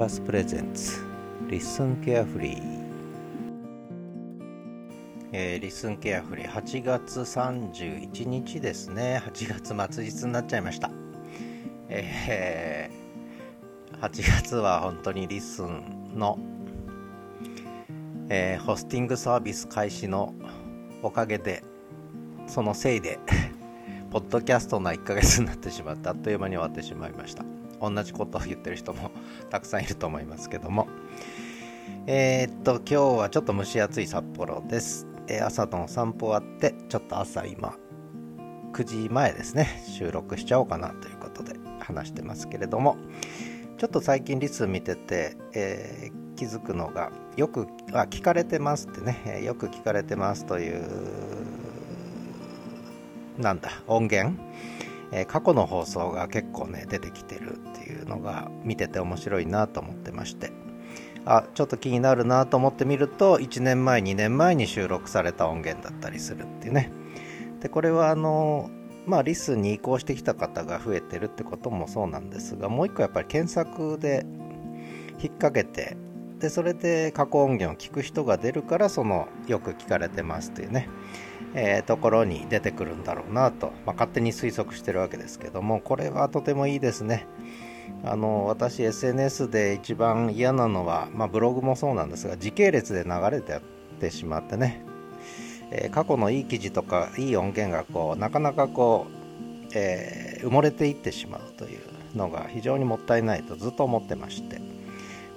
パスプレゼンツ LISTEN carefree えー、 LISTEN carefree 8月31日ですね。8月末日になっちゃいました。えー、8月は本当に LISTEN の、えー、ホスティングサービス開始のおかげでそのせいで ポッドキャストな1ヶ月になってしまってあっという間に終わってしまいました。同じことを言ってる人も たくさんいると思いますけども。えー、っと今日はちょっと蒸し暑い札幌です、えー、朝の散歩終わってちょっと朝今9時前ですね。収録しちゃおうかなということで話してますけれども。ちょっと最近リス見てて、えー、気づくのがよくあ聞かれてますってね。よく聞かれてますというなんだ音源？えー、過去の放送が結構ね出てきてるっていうのが見てて面白いなと思ってまして。あちょっと気になるなと思ってみると1年前2年前に収録された音源だったりするっていうね。でこれはあのまあリスに移行してきた方が増えてるってこともそうなんですがもう一個やっぱり検索で引っ掛けてでそれで過去音源を聞く人が出るからそのよく聞かれてますっていうね。えー、ところに出てくるんだろうなと、まあ、勝手に推測してるわけですけどもこれはとてもいいですね。あの私 SNS で一番嫌なのは、まあ、ブログもそうなんですが時系列で流れてやってしまってね、えー、過去のいい記事とかいい音源がこうなかなかこう、えー、埋もれていってしまうというのが非常にもったいないとずっと思ってまして、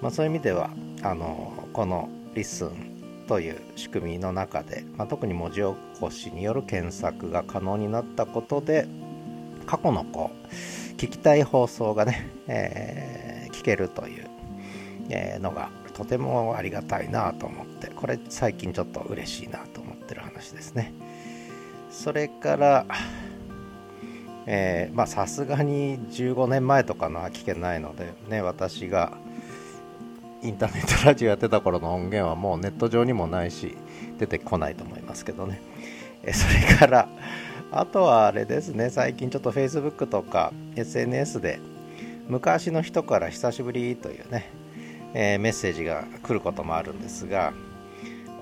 まあ、そういう意味ではあのこの LISTEN という仕組みの中で、まあ、特に文字起こしによる検索が可能になったことで過去のこう聞きたい放送がね、えー、聞けるという、えのがとてもありがたいなと思ってこれ最近ちょっと嬉しいなと思ってる話ですね。それからえまさすがに15年前とかのは聞けないのでね私がインターネットラジオやってた頃の音源はもうネット上にもないし出てこないと思いますけどね。え それからあとはあれですね。最近ちょっと Facebook とか SNS で昔の人から久しぶりというね、えー、メッセージが来ることもあるんですが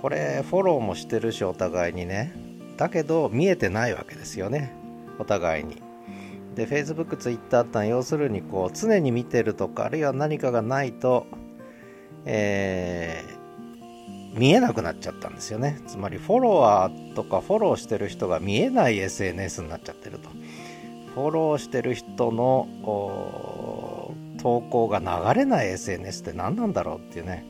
これフォローもしてるしお互いにね。だけど見えてないわけですよね。お互いに。で Facebook、Twitter ってのは要するにこう常に見てるとかあるいは何かがないとえー、見えなくなっちゃったんですよね。つまりフォロワーとかフォローしてる人が見えない SNS になっちゃってると。フォローしてる人の投稿が流れない SNS って何なんだろうっていうね、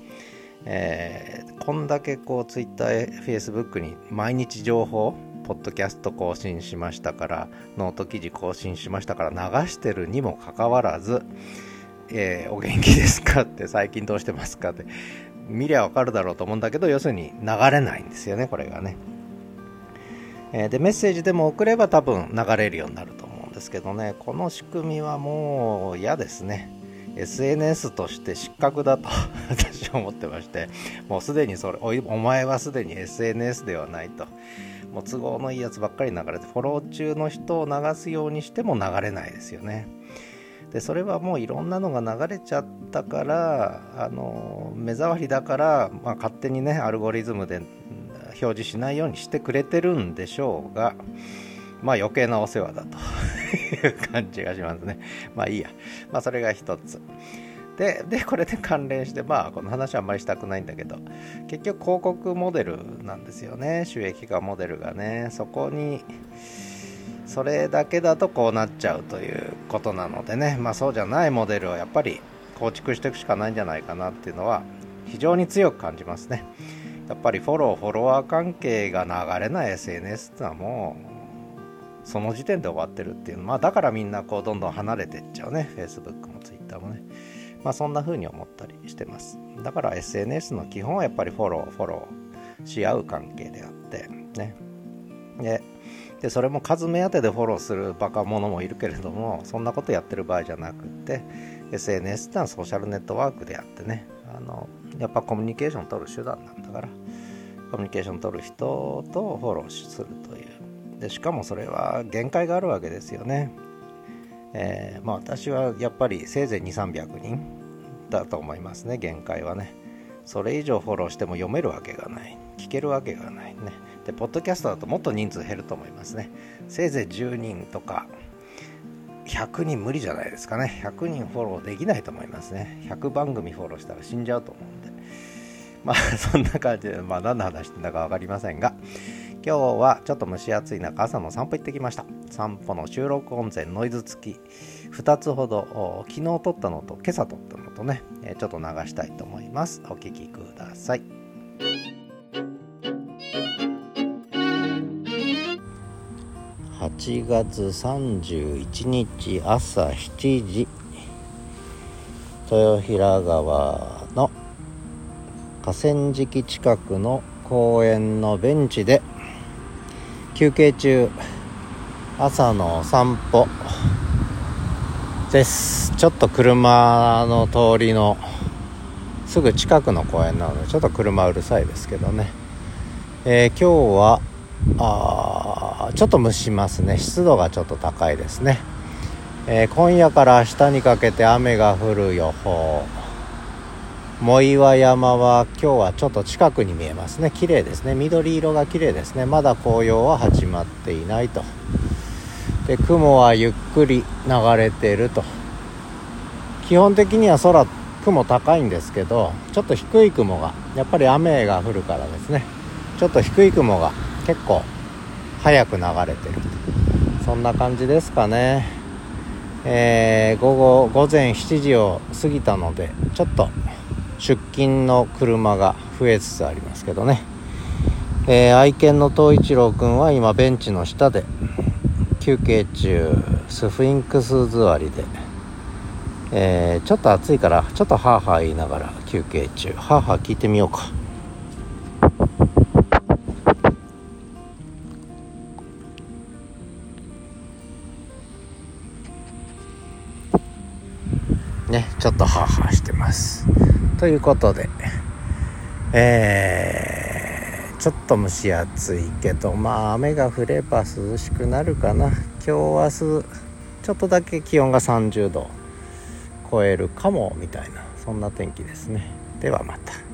えー、こんだけこう Twitter、Facebook に毎日情報ポッドキャスト更新しましたからノート記事更新しましたから流してるにもかかわらずえー、お元気ですかって最近どうしてますかって。見りゃわかるだろうと思うんだけど要するに流れないんですよねこれがね、えー、でメッセージでも送れば多分流れるようになると思うんですけどね。この仕組みはもう嫌ですね。SNS として失格だと 私は思ってまして。もうすでにそれおお前はすでに SNS ではないと。もう都合のいいやつばっかり流れてフォロー中の人を流すようにしても流れないですよね。でそれはもういろんなのが流れちゃったからあの目障りだから、まあ、勝手にねアルゴリズムで表示しないようにしてくれてるんでしょうがまあ余計なお世話だと。いう感じがしますね。まあいいや。まあそれが一つ。ででこれで関連してまあこの話はあんまりしたくないんだけど結局広告モデルなんですよね。収益化モデルがね。そこにそれだけだとこうなっちゃうということなのでね、まあ、そうじゃないモデルをやっぱり構築していくしかないんじゃないかなっていうのは非常に強く感じますね。やっぱりフォロー、フォロワー関係が流れない SNS っていうのはもうその時点で終わってるっていう。まあだからみんなこうどんどん離れていっちゃうね。Facebook も Twitter もね。まあそんな風に思ったりしてます。だから SNS の基本はやっぱりフォローフォローし合う関係であって。ね。ででそれも数目当てでフォローするバカ者もいるけれどもそんなことやってる場合じゃなくて SNS ってのはソーシャルネットワークであってね。あのやっぱコミュニケーション取る手段なんだからコミュニケーション取る人とフォローするという。でしかもそれは限界があるわけですよね、えー、まあ、私はやっぱりせいぜい2300人ったと思いますね限界はね。それ以上フォローしても読めるわけがない聞けるわけがないね。でポッドキャストだともっと人数減ると思いますね。せいぜい10人とか100人無理じゃないですかね。100人フォローできないと思いますね。100番組フォローしたら死んじゃうと思うんで。まあ そんな感じでまあ何の話してんだか分かりませんが今日はちょっと蒸し暑い中朝の散歩行ってきました。散歩の収録音声ノイズ付き。2つほど昨日撮ったのと今朝撮ったのとねちょっと流したいと思います。お聴きください。8月31日朝7時。豊平川の河川敷近くの公園のベンチで休憩中朝の散歩です。ちょっと車の通りのすぐ近くの公園なのでちょっと車うるさいですけどね、えー、今日はちょっと蒸しますね。湿度がちょっと高いですね、えー、今夜から明日にかけて雨が降る予報。藻岩山は今日はちょっと近くに見えますね。綺麗ですね。緑色が綺麗ですね。まだ紅葉は始まっていないと。で雲はゆっくり流れていると。基本的には空雲高いんですけどちょっと低い雲がやっぱり雨が降るからですね。ちょっと低い雲が結構早く流れてるそんな感じですかね。えー、午後午前7時を過ぎたのでちょっと出勤の車が増えつつありますけどね、えー、愛犬の東一郎くんは今ベンチの下で休憩中スフィンクス座りで、えー、ちょっと暑いからちょっとハーハー言いながら休憩中。ハーハー聞いてみようか。ちょっとハーハーしてますということで、えー、ちょっと蒸し暑いけど、まあ雨が降れば涼しくなるかな。今日明日、ちょっとだけ気温が30度超えるかも、みたいな、そんな天気ですね。ではまた。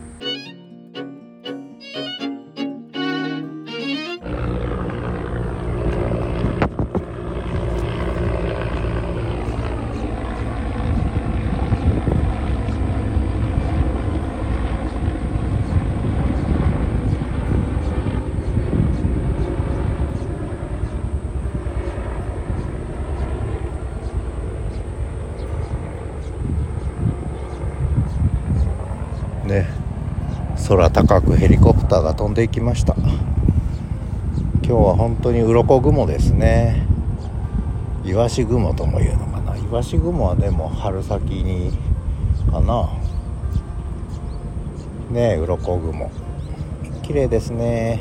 空高くヘリコプターが飛んでいきました。今日は本当に鱗雲ですね。イワシ雲とも言うのかな。イワシ雲はでも春先にかな。ねえ鱗雲。綺麗ですね。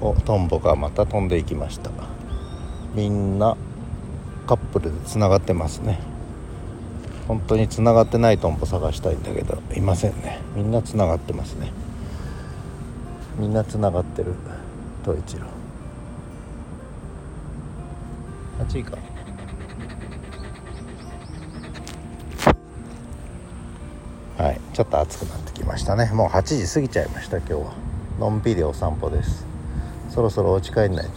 おトンボがまた飛んでいきました。みんなカップルでつながってますね。本当につながってないトンボ探したいんだけどいませんね。みんなつながってますね。みんなつながってる。東一郎。8位か。はい。ちょっと暑くなってきましたね。もう8時過ぎちゃいました今日は。のんびりお散歩です。そろそろお家帰んないと。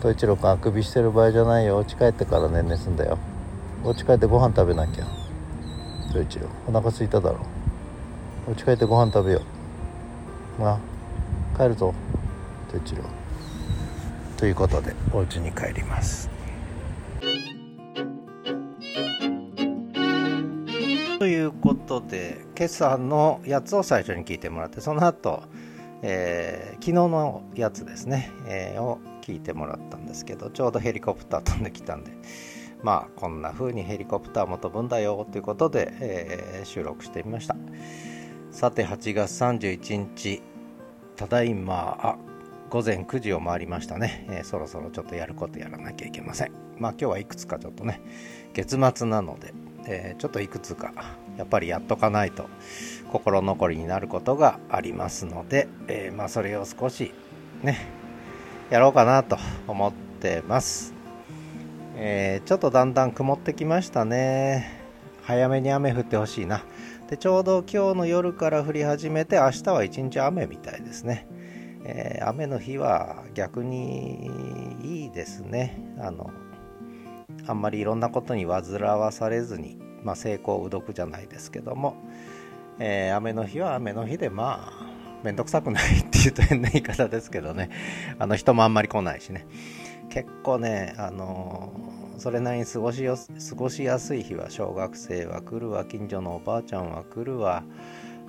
東一郎君あくびしてる場合じゃないよ。お家帰ってからねんねすんだよ。お家帰ってご飯食べなきゃ。陽一郎お腹すいただろ。う家帰ってご飯食べよう。な。帰るぞ。陽一郎。ということでお家に帰ります。ということで今朝のやつを最初に聞いてもらってその後、えー、昨日のやつですね、えー、を聞いてもらったんですけどちょうどヘリコプター飛んできたんで。まあこんな風にヘリコプターも飛ぶんだよということで、えー、収録してみました。さて8月31日。ただいまあ午前9時を回りましたね、えー、そろそろちょっとやることやらなきゃいけません。まあ今日はいくつかちょっとね月末なので、えー、ちょっといくつかやっぱりやっとかないと心残りになることがありますので、え、まあそれを少しねやろうかなと思ってます。えー、ちょっとだんだん曇ってきましたね。早めに雨降ってほしいな。でちょうど今日の夜から降り始めて明日は一日雨みたいですね、えー、雨の日は逆にいいですね。あのあんまりいろんなことに煩わされずに、まあ、成功うどくじゃないですけども、えー、雨の日は雨の日でまあ面倒くさくないっていうと変な言い方ですけどね。あの人もあんまり来ないしね。結構ねあのそれなりに過ごしよ過ごしやすい日は小学生は来るわ近所のおばあちゃんは来るわ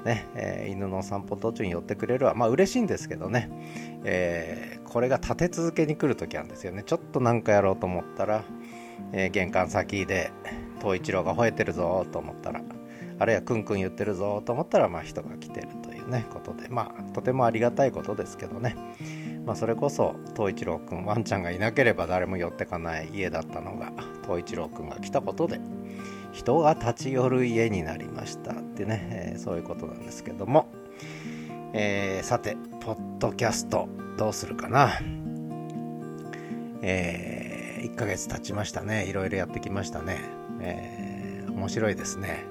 ねえー、犬の散歩途中に寄ってくれるわ。まあ嬉しいんですけどね、えー、これが立て続けに来る時あるんですよね。ちょっと何かやろうと思ったら、えー、玄関先で東一郎が吠えてるぞと思ったらあるいはクンクン言ってるぞと思ったらまあ人が来てるという。ねことで。まあとてもありがたいことですけどね。まあ、それこそ東一郎くんワンちゃんがいなければ誰も寄ってかない家だったのが東一郎くんが来たことで人が立ち寄る家になりました。ってね、えー、そういうことなんですけども、えー、さてポッドキャストどうするかな。えー、1ヶ月経ちましたね。いろいろやってきましたね、えー、面白いですね。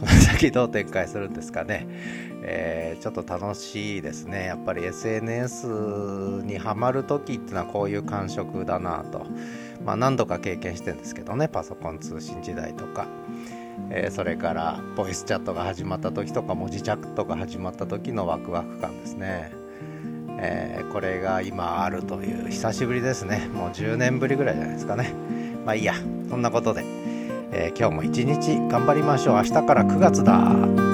この先どう展開するんですかね、えー、ちょっと楽しいですね。やっぱり SNS にはまる時っていうのはこういう感触だなと、まあ、何度か経験してるんですけどね。パソコン通信時代とか、えー、それからボイスチャットが始まった時とか文字チャットが始まった時のワクワク感ですね。えー、これが今あるという久しぶりですね。もう10年ぶりぐらいじゃないですかね。まあいいや。そんなことで。えー、今日も一日頑張りましょう。明日から9月だ。